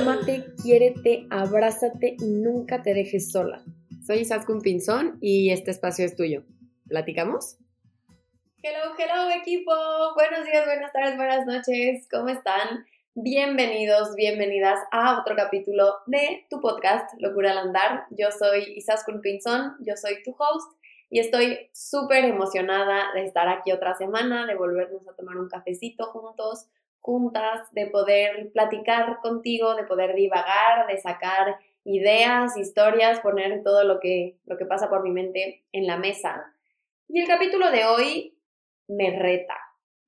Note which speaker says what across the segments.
Speaker 1: Ámate, quiérete, abrázate y nunca te dejes sola.
Speaker 2: Soy Isaskun Pinzón y este espacio es tuyo. ¿Platicamos?
Speaker 1: Hello, hello equipo. Buenos días, buenas tardes, buenas noches. ¿Cómo están? Bienvenidos, bienvenidas a otro capítulo de tu podcast Locura al Andar. Yo soy Isaskun Pinzón, yo soy tu host y estoy súper emocionada de estar aquí otra semana, de volvernos a tomar un cafecito juntos, juntas, de poder platicar contigo, de poder divagar, de sacar ideas, historias, poner todo lo que, lo que pasa por mi mente en la mesa. Y el capítulo de hoy me reta.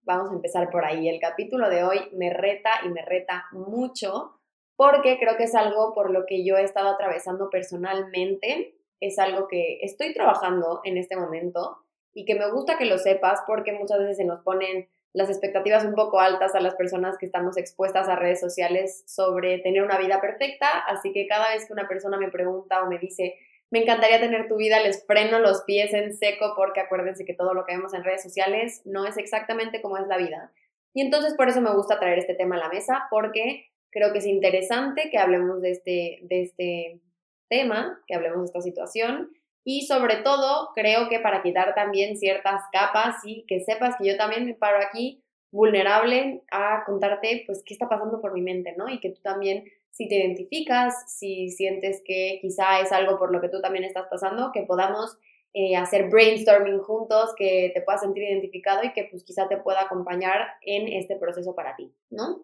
Speaker 1: Vamos a empezar por ahí. El capítulo de hoy me reta y me reta mucho porque creo que es algo por lo que yo he estado atravesando personalmente es algo que estoy trabajando en este momento y que me gusta que lo sepas porque muchas veces se nos ponen las expectativas un poco altas a las personas que estamos expuestas a redes sociales sobre tener una vida perfecta, así que cada vez que una persona me pregunta o me dice, me encantaría tener tu vida, les freno los pies en seco porque acuérdense que todo lo que vemos en redes sociales no es exactamente como es la vida. Y entonces por eso me gusta traer este tema a la mesa porque creo que es interesante que hablemos de este, de este tema, que hablemos de esta situación y sobre todo creo que para quitar también ciertas capas y que sepas que yo también me paro aquí vulnerable a contarte pues qué está pasando por mi mente, ¿no? Y que tú también si te identificas, si sientes que quizá es algo por lo que tú también estás pasando, que podamos eh, hacer brainstorming juntos, que te puedas sentir identificado y que pues quizá te pueda acompañar en este proceso para ti, ¿no?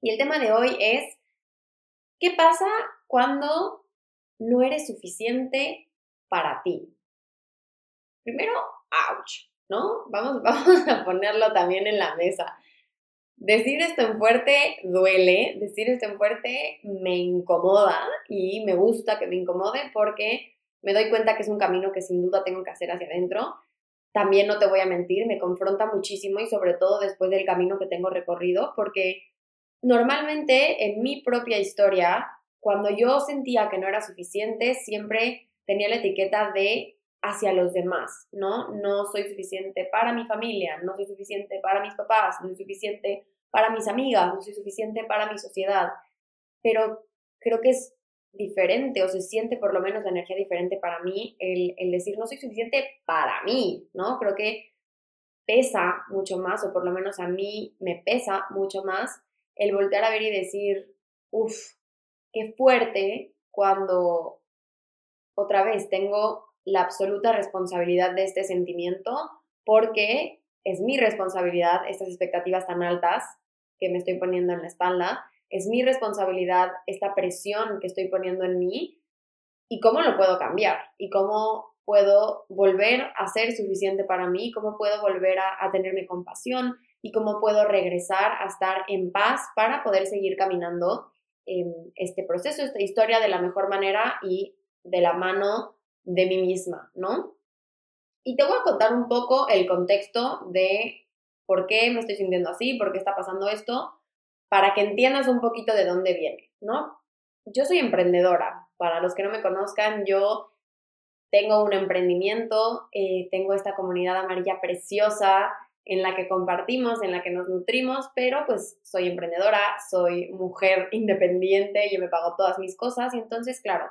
Speaker 1: Y el tema de hoy es, ¿qué pasa cuando no eres suficiente para ti. Primero, ouch, ¿no? Vamos, vamos a ponerlo también en la mesa. Decir esto en fuerte duele, decir esto en fuerte me incomoda y me gusta que me incomode porque me doy cuenta que es un camino que sin duda tengo que hacer hacia adentro. También no te voy a mentir, me confronta muchísimo y sobre todo después del camino que tengo recorrido porque normalmente en mi propia historia cuando yo sentía que no era suficiente, siempre tenía la etiqueta de hacia los demás, ¿no? No soy suficiente para mi familia, no soy suficiente para mis papás, no soy suficiente para mis amigas, no soy suficiente para mi sociedad. Pero creo que es diferente o se siente por lo menos la energía diferente para mí el, el decir no soy suficiente para mí, ¿no? Creo que pesa mucho más, o por lo menos a mí me pesa mucho más el voltear a ver y decir, uff, qué fuerte cuando otra vez tengo la absoluta responsabilidad de este sentimiento porque es mi responsabilidad estas expectativas tan altas que me estoy poniendo en la espalda, es mi responsabilidad esta presión que estoy poniendo en mí y cómo lo puedo cambiar y cómo puedo volver a ser suficiente para mí, cómo puedo volver a, a tenerme compasión y cómo puedo regresar a estar en paz para poder seguir caminando este proceso, esta historia de la mejor manera y de la mano de mí misma, ¿no? Y te voy a contar un poco el contexto de por qué me estoy sintiendo así, por qué está pasando esto, para que entiendas un poquito de dónde viene, ¿no? Yo soy emprendedora. Para los que no me conozcan, yo tengo un emprendimiento, eh, tengo esta comunidad amarilla preciosa en la que compartimos, en la que nos nutrimos, pero pues soy emprendedora, soy mujer independiente, yo me pago todas mis cosas y entonces, claro,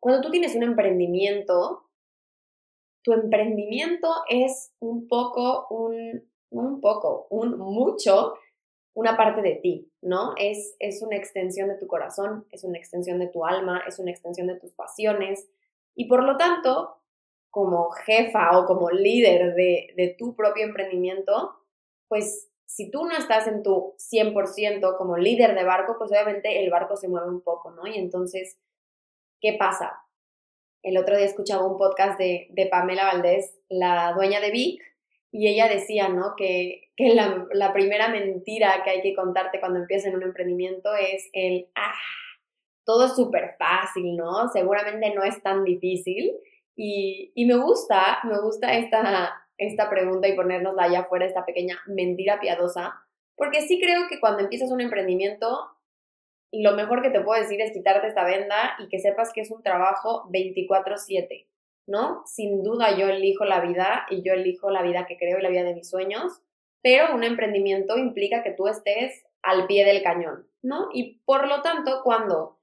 Speaker 1: cuando tú tienes un emprendimiento, tu emprendimiento es un poco, un, un poco, un mucho, una parte de ti, ¿no? Es, es una extensión de tu corazón, es una extensión de tu alma, es una extensión de tus pasiones y por lo tanto como jefa o como líder de, tu propio emprendimiento, pues si tú no estás en tu 100% como líder de barco, pues obviamente el barco se mueve un poco, ¿no? Y entonces, ¿qué pasa? El otro día escuchaba un podcast de, Pamela Valdés, la dueña de Vic, y ella decía, ¿no? Que, que la, la, primera mentira que hay que contarte cuando empiezas en un emprendimiento es el, ah, todo es súper fácil, ¿no? Seguramente no es tan difícil. Y, me gusta, me gusta esta, esta pregunta y ponernosla allá afuera, esta pequeña mentira piadosa, porque sí creo que cuando empiezas un emprendimiento, lo mejor que te puedo decir es quitarte esta venda y que sepas que es un trabajo 24/7, ¿no? Sin duda yo elijo la vida y yo elijo la vida que creo y la vida de mis sueños, pero un emprendimiento implica que tú estés al pie del cañón, ¿no? Y por lo tanto, cuando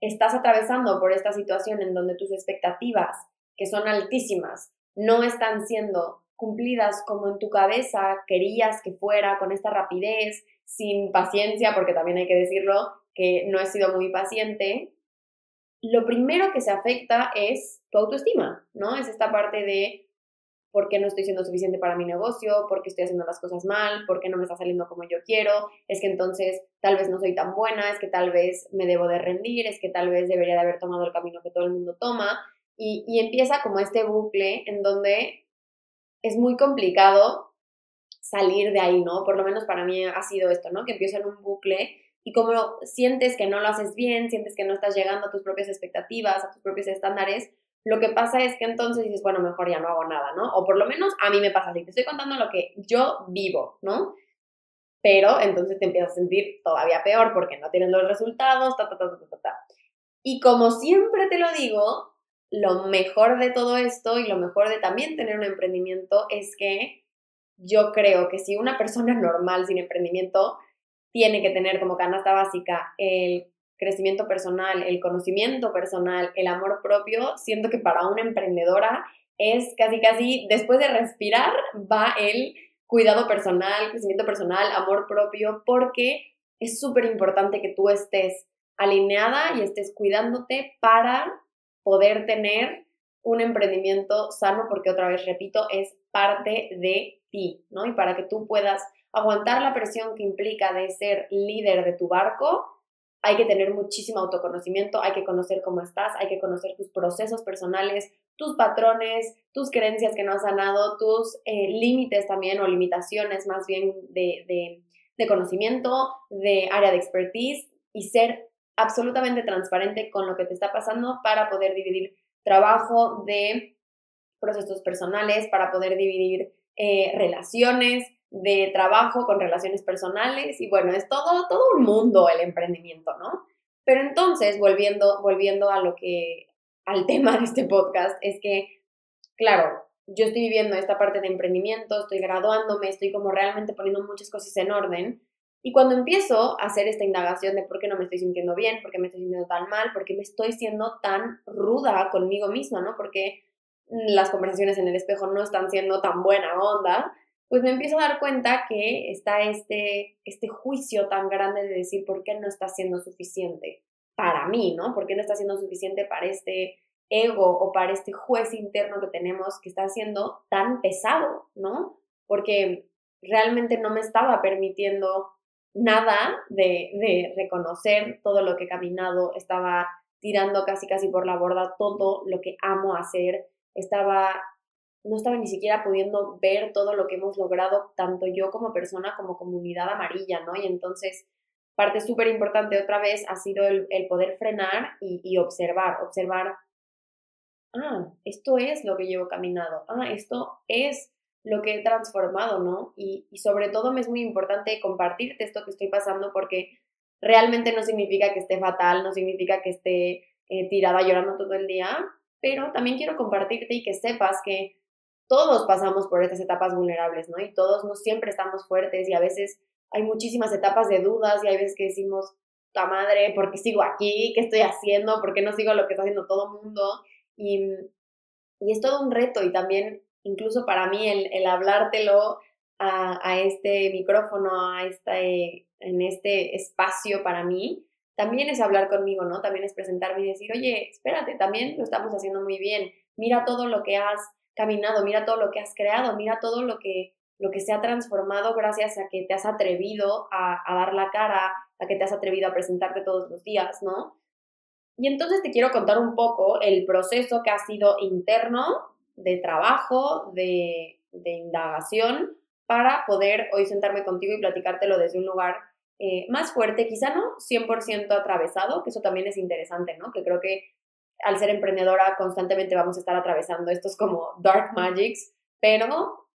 Speaker 1: estás atravesando por esta situación en donde tus expectativas, que son altísimas, no están siendo cumplidas como en tu cabeza querías que fuera, con esta rapidez, sin paciencia, porque también hay que decirlo que no he sido muy paciente, lo primero que se afecta es tu autoestima, ¿no? Es esta parte de por qué no estoy siendo suficiente para mi negocio, por qué estoy haciendo las cosas mal, por qué no me está saliendo como yo quiero, es que entonces tal vez no soy tan buena, es que tal vez me debo de rendir, es que tal vez debería de haber tomado el camino que todo el mundo toma. Y, y empieza como este bucle en donde es muy complicado salir de ahí, ¿no? Por lo menos para mí ha sido esto, ¿no? Que empiezo en un bucle y como sientes que no lo haces bien, sientes que no estás llegando a tus propias expectativas, a tus propios estándares, lo que pasa es que entonces dices, bueno, mejor ya no hago nada, ¿no? O por lo menos a mí me pasa así, te estoy contando lo que yo vivo, ¿no? Pero entonces te empiezas a sentir todavía peor porque no tienes los resultados, ta, ta, ta, ta, ta, ta. Y como siempre te lo digo, lo mejor de todo esto y lo mejor de también tener un emprendimiento es que yo creo que si una persona normal sin emprendimiento tiene que tener como canasta básica el crecimiento personal, el conocimiento personal, el amor propio, siento que para una emprendedora es casi, casi, después de respirar, va el cuidado personal, crecimiento personal, amor propio, porque es súper importante que tú estés alineada y estés cuidándote para poder tener un emprendimiento sano, porque otra vez repito, es parte de ti, ¿no? Y para que tú puedas aguantar la presión que implica de ser líder de tu barco, hay que tener muchísimo autoconocimiento, hay que conocer cómo estás, hay que conocer tus procesos personales, tus patrones, tus creencias que no has sanado, tus eh, límites también o limitaciones más bien de, de conocimiento, de área de expertise y ser absolutamente transparente con lo que te está pasando para poder dividir trabajo de procesos personales, para poder dividir eh, relaciones, de trabajo con relaciones personales y bueno, es todo, todo un mundo el emprendimiento, ¿no? Pero entonces, volviendo, volviendo a lo que, al tema de este podcast, es que, claro, yo estoy viviendo esta parte de emprendimiento, estoy graduándome, estoy como realmente poniendo muchas cosas en orden. Y cuando empiezo a hacer esta indagación de por qué no me estoy sintiendo bien, por qué me estoy sintiendo tan mal, por qué me estoy siendo tan ruda conmigo misma, ¿no? Porque las conversaciones en el espejo no están siendo tan buena onda, pues me empiezo a dar cuenta que está este, este juicio tan grande de decir por qué no está siendo suficiente para mí, ¿no? ¿Por qué no está siendo suficiente para este ego o para este juez interno que tenemos que está siendo tan pesado, ¿no? Porque realmente no me estaba permitiendo nada de, de reconocer todo lo que he caminado, estaba tirando casi casi por la borda todo lo que amo hacer, estaba no estaba ni siquiera pudiendo ver todo lo que hemos logrado, tanto yo como persona como comunidad amarilla, ¿no? Y entonces, parte súper importante otra vez ha sido el, poder frenar y, observar, observar, ah, esto es lo que llevo caminado, ah, esto es lo que he transformado, ¿no? Y, sobre todo me es muy importante compartirte esto que estoy pasando porque realmente no significa que esté fatal, no significa que esté eh, tirada llorando todo el día, pero también quiero compartirte y que sepas que todos pasamos por estas etapas vulnerables, ¿no? Y todos no siempre estamos fuertes y a veces hay muchísimas etapas de dudas y hay veces que decimos, ta madre, ¿por qué sigo aquí? ¿Qué estoy haciendo? ¿Por qué no sigo lo que está haciendo todo el mundo? Y, y, es todo un reto y también incluso para mí el, el hablártelo a, a, este micrófono, a este, en este espacio para mí, también es hablar conmigo, ¿no? También es presentarme y decir, oye, espérate, también lo estamos haciendo muy bien, mira todo lo que has caminado, mira todo lo que has creado, mira todo lo que, lo que se ha transformado gracias a que te has atrevido a, dar la cara, a que te has atrevido a presentarte todos los días, ¿no? Y entonces te quiero contar un poco el proceso que ha sido interno de trabajo, de, de indagación, para poder hoy sentarme contigo y platicártelo desde un lugar eh, más fuerte, quizá no 100% atravesado, que eso también es interesante, ¿no? Que creo que al ser emprendedora constantemente vamos a estar atravesando estos como dark magics, pero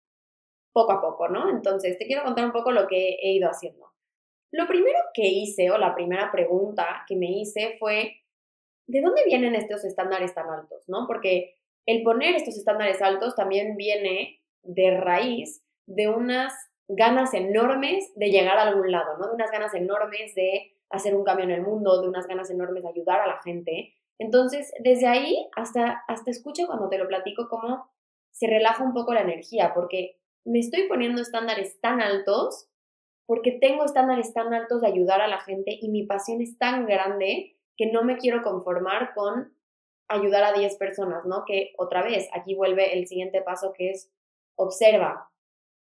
Speaker 1: poco a poco, ¿no? Entonces, te quiero contar un poco lo que he ido haciendo. Lo primero que hice, o la primera pregunta que me hice fue, ¿de dónde vienen estos estándares tan altos, no? Porque el poner estos estándares altos también viene de raíz de unas ganas enormes de llegar a algún lado, ¿no? De unas ganas enormes de hacer un cambio en el mundo, de unas ganas enormes de ayudar a la gente. Entonces, desde ahí hasta, hasta escucho cuando te lo platico cómo se relaja un poco la energía, porque me estoy poniendo estándares tan altos, porque tengo estándares tan altos de ayudar a la gente y mi pasión es tan grande que no me quiero conformar con ayudar a 10 personas, ¿no? Que otra vez, aquí vuelve el siguiente paso que es observa,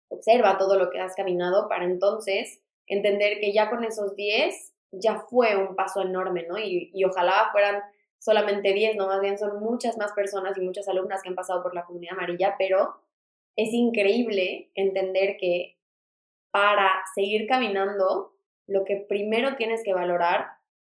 Speaker 1: observa todo lo que has caminado para entonces entender que ya con esos 10 ya fue un paso enorme, ¿no? Y, y ojalá fueran solamente 10, no más bien son muchas más personas y muchas alumnas que han pasado por la comunidad amarilla, pero es increíble entender que para seguir caminando, lo que primero tienes que valorar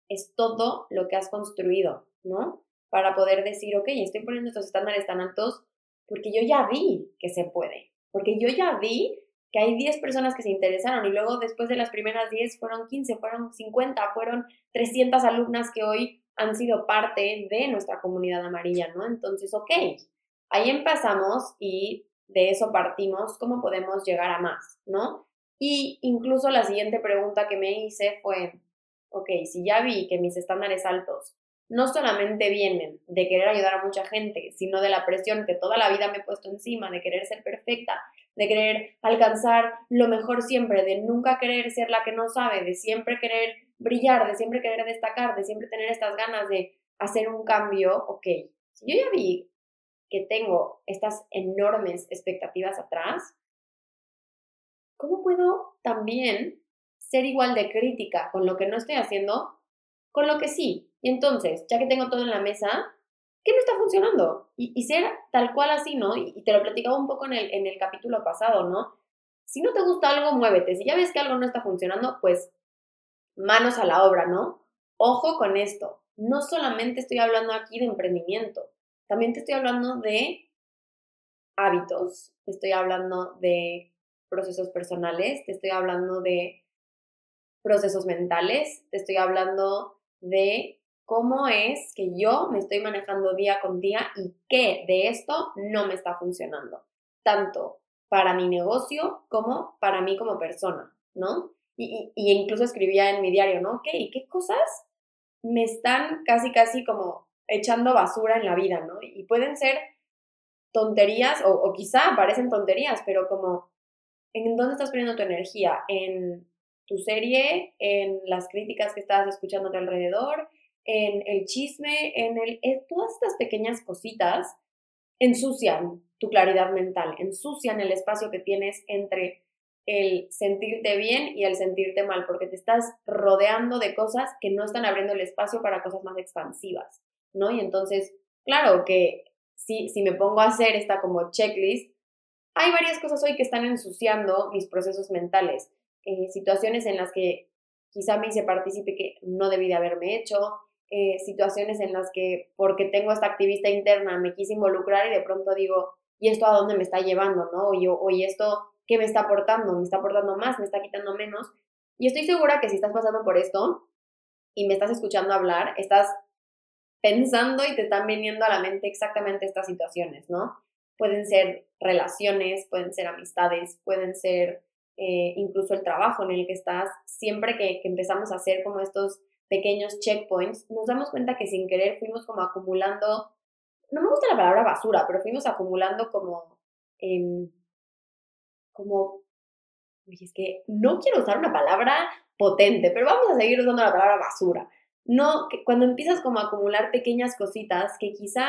Speaker 1: es todo lo que has construido, ¿no? Para poder decir, ok, estoy poniendo estos estándares tan altos porque yo ya vi que se puede, porque yo ya vi que hay 10 personas que se interesaron y luego después de las primeras 10 fueron 15, fueron 50, fueron 300 alumnas que hoy han sido parte de nuestra comunidad amarilla, ¿no? Entonces, ok, ahí empezamos y de eso partimos, ¿cómo podemos llegar a más, ¿no? Y incluso la siguiente pregunta que me hice fue, ok, si ya vi que mis estándares altos no solamente vienen de querer ayudar a mucha gente, sino de la presión que toda la vida me he puesto encima, de querer ser perfecta, de querer alcanzar lo mejor siempre, de nunca querer ser la que no sabe, de siempre querer brillar, de siempre querer destacar, de siempre tener estas ganas de hacer un cambio, ok, yo ya vi que tengo estas enormes expectativas atrás, ¿cómo puedo también ser igual de crítica con lo que no estoy haciendo, con lo que sí? Y entonces, ya que tengo todo en la mesa, ¿qué no está funcionando? Y, ser tal cual así, ¿no? Y, te lo platicaba un poco en el, en el capítulo pasado, ¿no? Si no te gusta algo, muévete. Si ya ves que algo no está funcionando, pues manos a la obra, ¿no? Ojo con esto. No solamente estoy hablando aquí de emprendimiento, también te estoy hablando de hábitos, te estoy hablando de procesos personales, te estoy hablando de procesos mentales, te estoy hablando de cómo es que yo me estoy manejando día con día y qué de esto no me está funcionando, tanto para mi negocio como para mí como persona, ¿no? Y, incluso escribía en mi diario, ¿no? Ok, ¿qué cosas me están casi, casi como echando basura en la vida, ¿no? Y pueden ser tonterías o, quizá parecen tonterías, pero como, ¿en dónde estás poniendo tu energía? ¿En tu serie? ¿En las críticas que estás escuchando tu alrededor? ¿En el chisme? ¿En el... En todas estas pequeñas cositas ensucian tu claridad mental, ensucian el espacio que tienes entre el sentirte bien y el sentirte mal, porque te estás rodeando de cosas que no están abriendo el espacio para cosas más expansivas, ¿no? Y entonces, claro que si, si me pongo a hacer esta como checklist, hay varias cosas hoy que están ensuciando mis procesos mentales, eh, situaciones en las que quizá me hice partícipe que no debí de haberme hecho, eh, situaciones en las que porque tengo esta activista interna me quise involucrar y de pronto digo, ¿y esto a dónde me está llevando? ¿no? O, yo, oye, esto ¿qué me está aportando? ¿Me está aportando más? ¿Me está quitando menos? Y estoy segura que si estás pasando por esto y me estás escuchando hablar, estás pensando y te están viniendo a la mente exactamente estas situaciones, ¿no? Pueden ser relaciones, pueden ser amistades, pueden ser eh, incluso el trabajo en el que estás. Siempre que, empezamos a hacer como estos pequeños checkpoints, nos damos cuenta que sin querer fuimos como acumulando, no me gusta la palabra basura, pero fuimos acumulando como em, como, oye, es que no quiero usar una palabra potente, pero vamos a seguir usando la palabra basura. No, que cuando empiezas como a acumular pequeñas cositas que quizá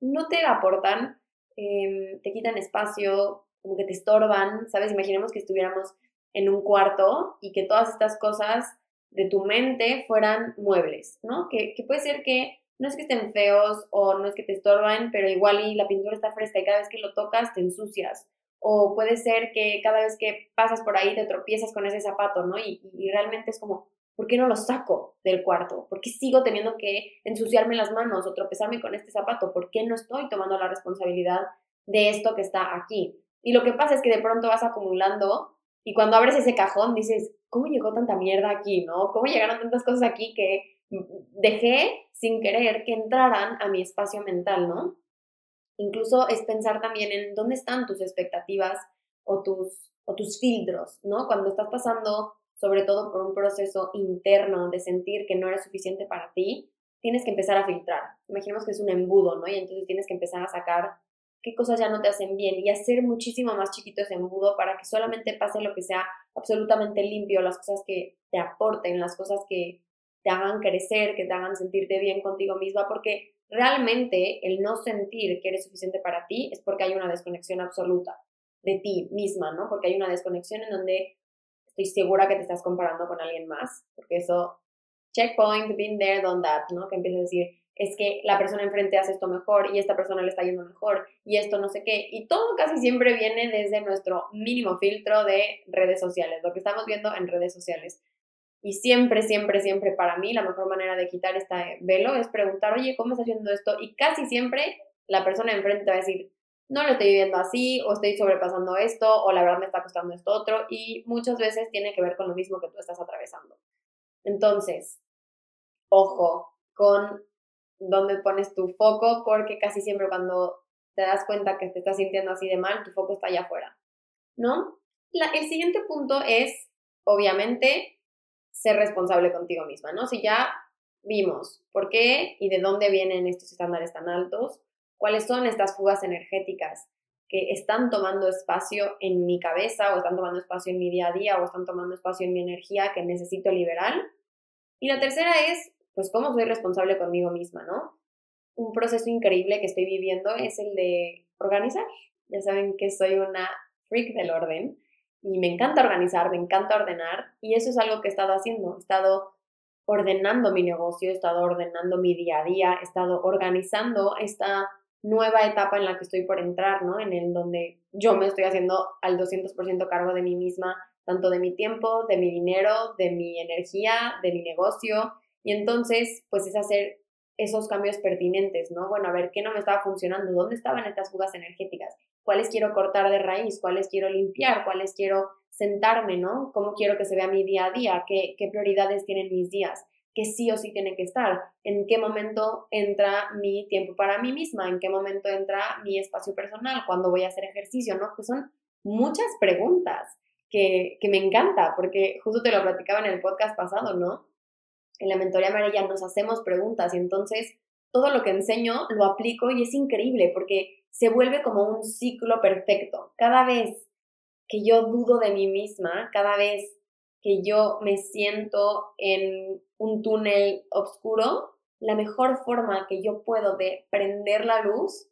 Speaker 1: no te aportan, em, te quitan espacio, como que te estorban, ¿sabes? Imaginemos que estuviéramos en un cuarto y que todas estas cosas de tu mente fueran muebles, ¿no? Que, que puede ser que no es que estén feos o no es que te estorban, pero igual y la pintura está fresca y cada vez que lo tocas te ensucias o puede ser que cada vez que pasas por ahí te tropiezas con ese zapato, ¿no? Y, realmente es como, ¿por qué no lo saco del cuarto? ¿Por qué sigo teniendo que ensuciarme las manos o tropezarme con este zapato? ¿Por qué no estoy tomando la responsabilidad de esto que está aquí? Y lo que pasa es que de pronto vas acumulando y cuando abres ese cajón dices, ¿cómo llegó tanta mierda aquí, no? ¿Cómo llegaron tantas cosas aquí que dejé sin querer que entraran a mi espacio mental, ¿no? Incluso es pensar también en dónde están tus expectativas o tus, o tus filtros, ¿no? Cuando estás pasando sobre todo por un proceso interno de sentir que no eres suficiente para ti, tienes que empezar a filtrar. Imaginemos que es un embudo, ¿no? Y entonces tienes que empezar a sacar qué cosas ya no te hacen bien y hacer muchísimo más chiquito ese embudo para que solamente pase lo que sea absolutamente limpio, las cosas que te aporten, las cosas que te hagan crecer, que te hagan sentirte bien contigo misma, porque realmente el no sentir que eres suficiente para ti es porque hay una desconexión absoluta de ti misma, ¿no? Porque hay una desconexión en donde estoy segura que te estás comparando con alguien más, porque eso, checkpoint, been there, done that, ¿no? Que empiezas a decir, es que la persona enfrente hace esto mejor y esta persona le está yendo mejor y esto no sé qué. Y todo casi siempre viene desde nuestro mínimo filtro de redes sociales, lo que estamos viendo en redes sociales. Y siempre, siempre, siempre para mí la mejor manera de quitar este velo es preguntar, oye, ¿cómo estás haciendo esto? Y casi siempre la persona enfrente te va a decir, no lo estoy viviendo así, o estoy sobrepasando esto, o la verdad me está costando esto otro, y muchas veces tiene que ver con lo mismo que tú estás atravesando. Entonces, ojo con dónde pones tu foco, porque casi siempre cuando te das cuenta que te estás sintiendo así de mal, tu foco está allá afuera, ¿no? el siguiente punto es, obviamente, ser responsable contigo misma, ¿no? Si ya vimos por qué y de dónde vienen estos estándares tan altos, cuáles son estas fugas energéticas que están tomando espacio en mi cabeza o están tomando espacio en mi día a día o están tomando espacio en mi energía que necesito liberar. Y la tercera es, pues, cómo soy responsable conmigo misma, ¿no? Un proceso increíble que estoy viviendo es el de organizar. Ya saben que soy una freak del orden y me encanta organizar, me encanta ordenar y eso es algo que he estado haciendo. He estado ordenando mi negocio, he estado ordenando mi día a día, he estado organizando esta nueva etapa en la que estoy por entrar, ¿no? En el donde yo me estoy haciendo al 200% cargo de mí misma, tanto de mi tiempo, de mi dinero, de mi energía, de mi negocio. Y entonces, pues es hacer esos cambios pertinentes, ¿no? Bueno, a ver, ¿qué no me estaba funcionando? ¿Dónde estaban estas fugas energéticas? ¿Cuáles quiero cortar de raíz? ¿Cuáles quiero limpiar? ¿Cuáles quiero sentarme, ¿no? ¿Cómo quiero que se vea mi día a día? ¿Qué, qué prioridades tienen mis días? que sí o sí tiene que estar, en qué momento entra mi tiempo para mí misma, en qué momento entra mi espacio personal, cuando voy a hacer ejercicio, ¿no? Que son muchas preguntas que, que me encanta, porque justo te lo platicaba en el podcast pasado, ¿no? En la mentoría amarilla nos hacemos preguntas y entonces todo lo que enseño lo aplico y es increíble porque se vuelve como un ciclo perfecto. Cada vez que yo dudo de mí misma, cada vez que yo me siento en un túnel oscuro, la mejor forma que yo puedo de prender la luz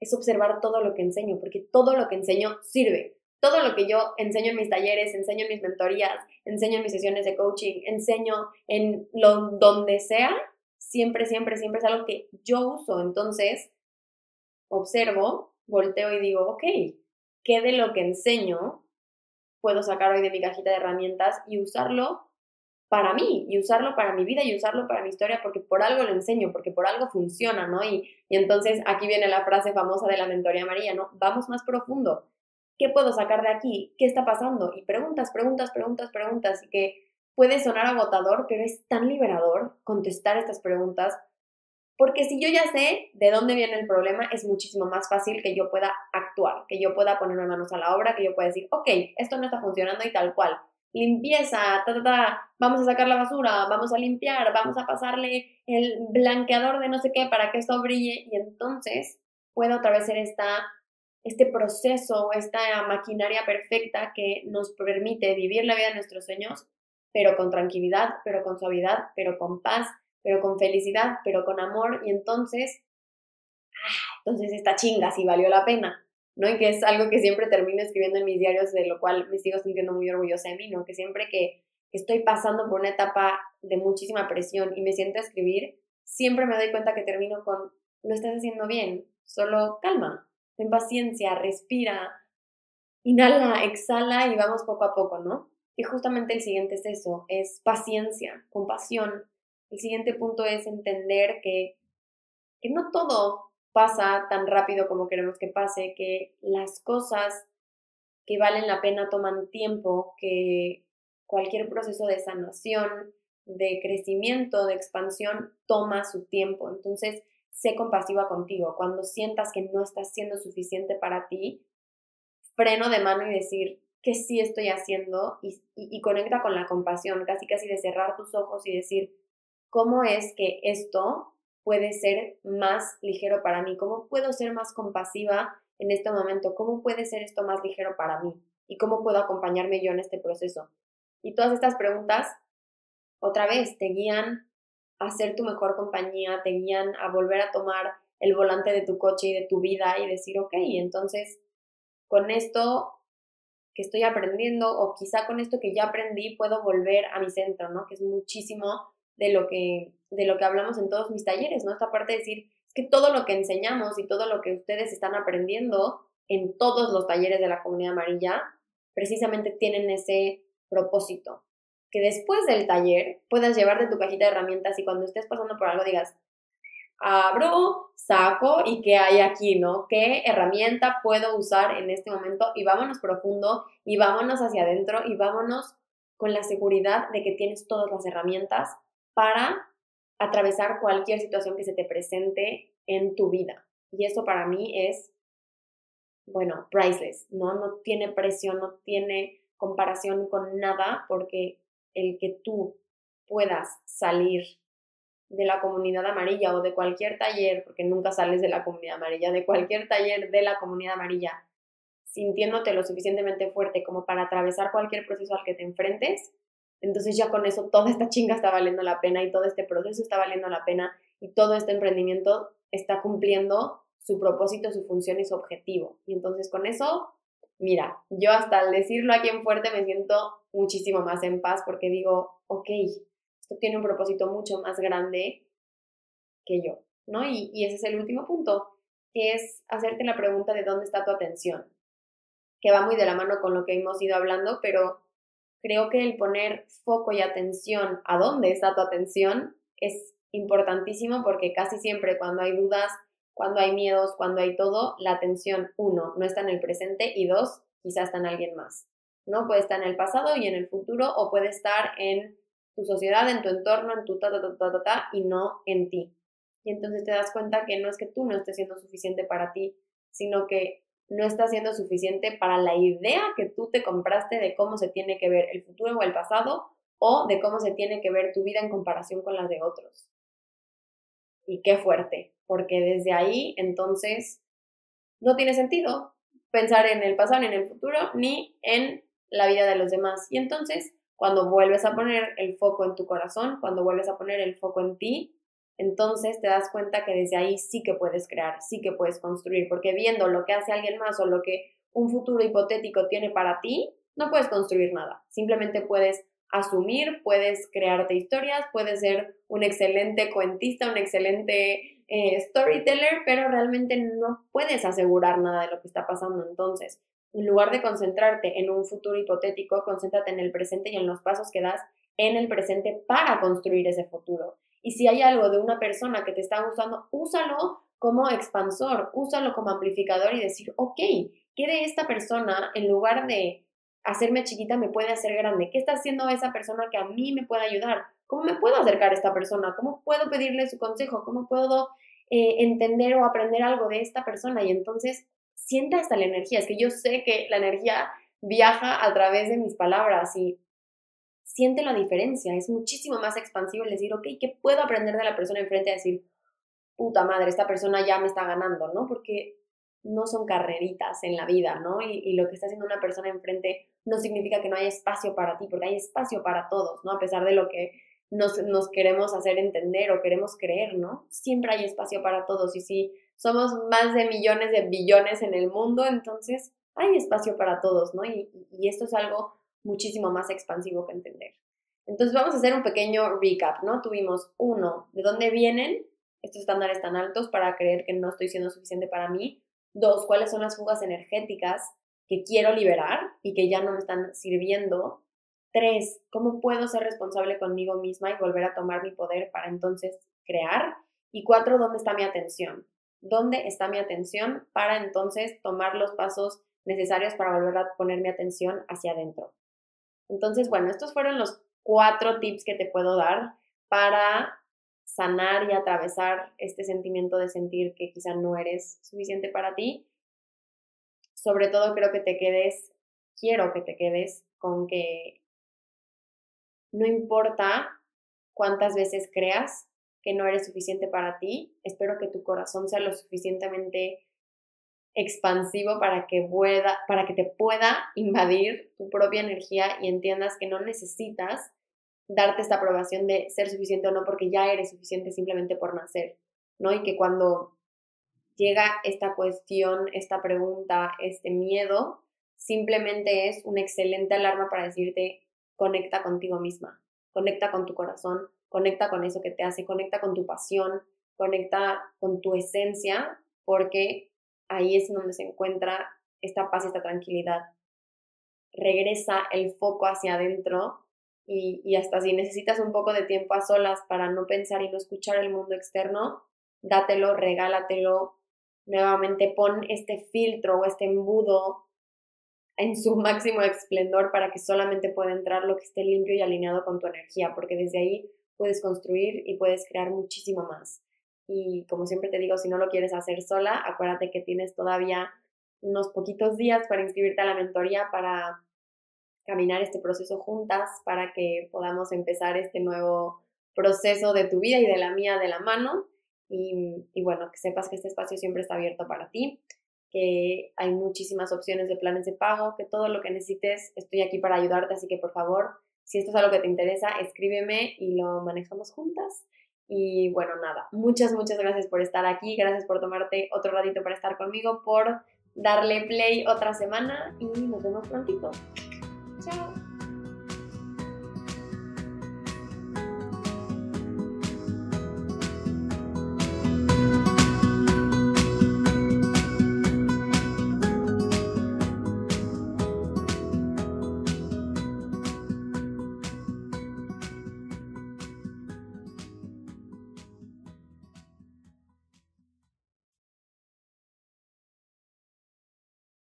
Speaker 1: es observar todo lo que enseño, porque todo lo que enseño sirve. Todo lo que yo enseño en mis talleres, enseño en mis mentorías, enseño en mis sesiones de coaching, enseño en donde sea, siempre, siempre, siempre es algo que yo uso. Entonces, observo, volteo y digo, ok, ¿qué de lo que enseño puedo sacar hoy de mi cajita de herramientas y usarlo para mí, y usarlo para mi vida y usarlo para mi historia, porque por algo lo enseño, porque por algo funciona, ¿no? Y, y entonces aquí viene la frase famosa de la mentoría María, ¿no? Vamos más profundo. ¿Qué puedo sacar de aquí? ¿Qué está pasando? Y preguntas, preguntas, preguntas, preguntas, que puede sonar agotador, pero es tan liberador contestar estas preguntas porque si yo ya sé de dónde viene el problema, es muchísimo más fácil que yo pueda actuar, que yo pueda ponerme manos a la obra, que yo pueda decir, ok, esto no está funcionando y tal cual. Limpieza, ta, ta, ta, vamos a sacar la basura, vamos a limpiar, vamos a pasarle el blanqueador de no sé qué para que esto brille y entonces puedo otra vez ser esta, este proceso, esta maquinaria perfecta que nos permite vivir la vida de nuestros sueños, pero con tranquilidad, pero con suavidad, pero con paz, pero con felicidad, pero con amor, y entonces, ah, entonces esta chinga sí valió la pena, ¿no? Y que es algo que siempre termino escribiendo en mis diarios, de lo cual me sigo sintiendo muy orgullosa de mí, ¿no? Que siempre que estoy pasando por una etapa de muchísima presión y me siento a escribir, siempre me doy cuenta que termino con, lo estás haciendo bien, solo calma, ten paciencia, respira, inhala, exhala y vamos poco a poco, ¿no? Y justamente el siguiente es eso, es paciencia, compasión, el siguiente punto es entender que, que no todo pasa tan rápido como queremos que pase, que las cosas que valen la pena toman tiempo, que cualquier proceso de sanación, de crecimiento, de expansión, toma su tiempo. Entonces, sé compasiva contigo. Cuando sientas que no estás siendo suficiente para ti, freno de mano y decir qué sí estoy haciendo y, y conecta con la compasión, casi casi de cerrar tus ojos y decir, ¿cómo es que esto puede ser más ligero para mí? ¿Cómo puedo ser más compasiva en este momento? ¿Cómo puede ser esto más ligero para mí? ¿Y cómo puedo acompañarme yo en este proceso? Y todas estas preguntas, otra vez, te guían a ser tu mejor compañía, te guían a volver a tomar el volante de tu coche y de tu vida y decir, ok, entonces con esto que estoy aprendiendo o quizá con esto que ya aprendí puedo volver a mi centro, ¿no? Que es muchísimo de lo que, de lo que hablamos en todos mis talleres, ¿no? Esta parte de decir, es que todo lo que enseñamos y todo lo que ustedes están aprendiendo en todos los talleres de la comunidad amarilla, precisamente tienen ese propósito. Que después del taller puedas llevarte tu cajita de herramientas y cuando estés pasando por algo digas, abro, saco y qué hay aquí, ¿no? ¿Qué herramienta puedo usar en este momento? Y vámonos profundo y vámonos hacia adentro y vámonos con la seguridad de que tienes todas las herramientas para atravesar cualquier situación que se te presente en tu vida. Y eso para mí es, bueno, priceless, ¿no? No tiene precio, no tiene comparación con nada porque el que tú puedas salir de la comunidad amarilla o de cualquier taller, porque nunca sales de la comunidad amarilla, de cualquier taller de la comunidad amarilla, sintiéndote lo suficientemente fuerte como para atravesar cualquier proceso al que te enfrentes, entonces ya con eso toda esta chinga está valiendo la pena y todo este proceso está valiendo la pena y todo este emprendimiento está cumpliendo su propósito, su función y su objetivo. Y entonces con eso, mira, yo hasta al decirlo aquí en fuerte me siento muchísimo más en paz porque digo, ok, esto tiene un propósito mucho más grande que yo, ¿no? Y, y ese es el último punto, que es hacerte la pregunta de dónde está tu atención, que va muy de la mano con lo que hemos ido hablando, pero creo que el poner foco y atención a dónde está tu atención es importantísimo porque casi siempre cuando hay dudas, cuando hay miedos, cuando hay todo, la atención, uno, no está en el presente y dos, quizás está en alguien más. ¿no? Puede estar en el pasado y en el futuro o puede estar en tu sociedad, en tu entorno, en tu ta, ta, ta, ta, ta, ta, y no en ti. Y entonces te das cuenta que no es que tú no estés siendo suficiente para ti, sino que no está siendo suficiente para la idea que tú te compraste de cómo se tiene que ver el futuro o el pasado o de cómo se tiene que ver tu vida en comparación con la de otros. Y qué fuerte, porque desde ahí entonces no tiene sentido pensar en el pasado ni en el futuro ni en la vida de los demás. Y entonces, cuando vuelves a poner el foco en tu corazón, cuando vuelves a poner el foco en ti, entonces te das cuenta que desde ahí sí que puedes crear, sí que puedes construir, porque viendo lo que hace alguien más o lo que un futuro hipotético tiene para ti, no puedes construir nada. Simplemente puedes asumir, puedes crearte historias, puedes ser un excelente cuentista, un excelente eh, storyteller, pero realmente no puedes asegurar nada de lo que está pasando. Entonces, en lugar de concentrarte en un futuro hipotético, concéntrate en el presente y en los pasos que das en el presente para construir ese futuro. Y si hay algo de una persona que te está gustando, úsalo como expansor, úsalo como amplificador y decir, ok, ¿qué de esta persona, en lugar de hacerme chiquita, me puede hacer grande? ¿Qué está haciendo esa persona que a mí me puede ayudar? ¿Cómo me puedo acercar a esta persona? ¿Cómo puedo pedirle su consejo? ¿Cómo puedo eh, entender o aprender algo de esta persona? Y entonces sienta hasta la energía. Es que yo sé que la energía viaja a través de mis palabras y siente la diferencia, es muchísimo más expansivo el decir, ok, ¿qué puedo aprender de la persona enfrente? Decir, puta madre, esta persona ya me está ganando, ¿no? Porque no son carreritas en la vida, ¿no? Y, lo que está haciendo una persona enfrente no significa que no haya espacio para ti, porque hay espacio para todos, ¿no? A pesar de lo que nos, nos queremos hacer entender o queremos creer, ¿no? Siempre hay espacio para todos y si somos más de millones de billones en el mundo, entonces hay espacio para todos, ¿no? Y esto es algo muchísimo más expansivo que entender. Entonces vamos a hacer un pequeño recap, ¿no? Tuvimos uno, ¿de dónde vienen estos estándares tan altos para creer que no estoy siendo suficiente para mí? Dos, ¿cuáles son las fugas energéticas que quiero liberar y que ya no me están sirviendo? Tres, ¿cómo puedo ser responsable conmigo misma y volver a tomar mi poder para entonces crear? Y cuatro, ¿dónde está mi atención? ¿Dónde está mi atención para entonces tomar los pasos necesarios para volver a poner mi atención hacia adentro? Entonces, bueno, estos fueron los cuatro tips que te puedo dar para sanar y atravesar este sentimiento de sentir que quizá no eres suficiente para ti. sobre todo creo que te quedes, quiero que te quedes con que no importa cuántas veces creas que no eres suficiente para ti, espero que tu corazón sea lo suficientemente expansivo para que pueda, para que te pueda invadir tu propia energía y entiendas que no necesitas darte esta aprobación de ser suficiente o no porque ya eres suficiente simplemente por nacer, ¿no? Y que cuando llega esta cuestión, esta pregunta, este miedo, simplemente es una excelente alarma para decirte conecta contigo misma, conecta con tu corazón, conecta con eso que te hace, conecta con tu pasión, conecta con tu esencia, porque ahí es donde se encuentra esta paz y esta tranquilidad. Regresa el foco hacia adentro y, hasta si necesitas un poco de tiempo a solas para no pensar y no escuchar el mundo externo, dátelo, regálatelo, nuevamente pon este filtro o este embudo en su máximo esplendor para que solamente pueda entrar lo que esté limpio y alineado con tu energía, porque desde ahí puedes construir y puedes crear muchísimo más. Y como siempre te digo, si no lo quieres hacer sola, acuérdate que tienes todavía unos poquitos días para inscribirte a la mentoría para caminar este proceso juntas, para que podamos empezar este nuevo proceso de tu vida y de la mía de la mano. Y, y bueno, que sepas que este espacio siempre está abierto para ti que hay muchísimas opciones de planes de pago, que todo lo que necesites estoy aquí para ayudarte, así que por favor, si esto es algo que te interesa, escríbeme y lo manejamos juntas. Y bueno, nada, muchas, muchas gracias por estar aquí, gracias por tomarte otro ratito para estar conmigo, por darle play otra semana y nos vemos prontito. Chao.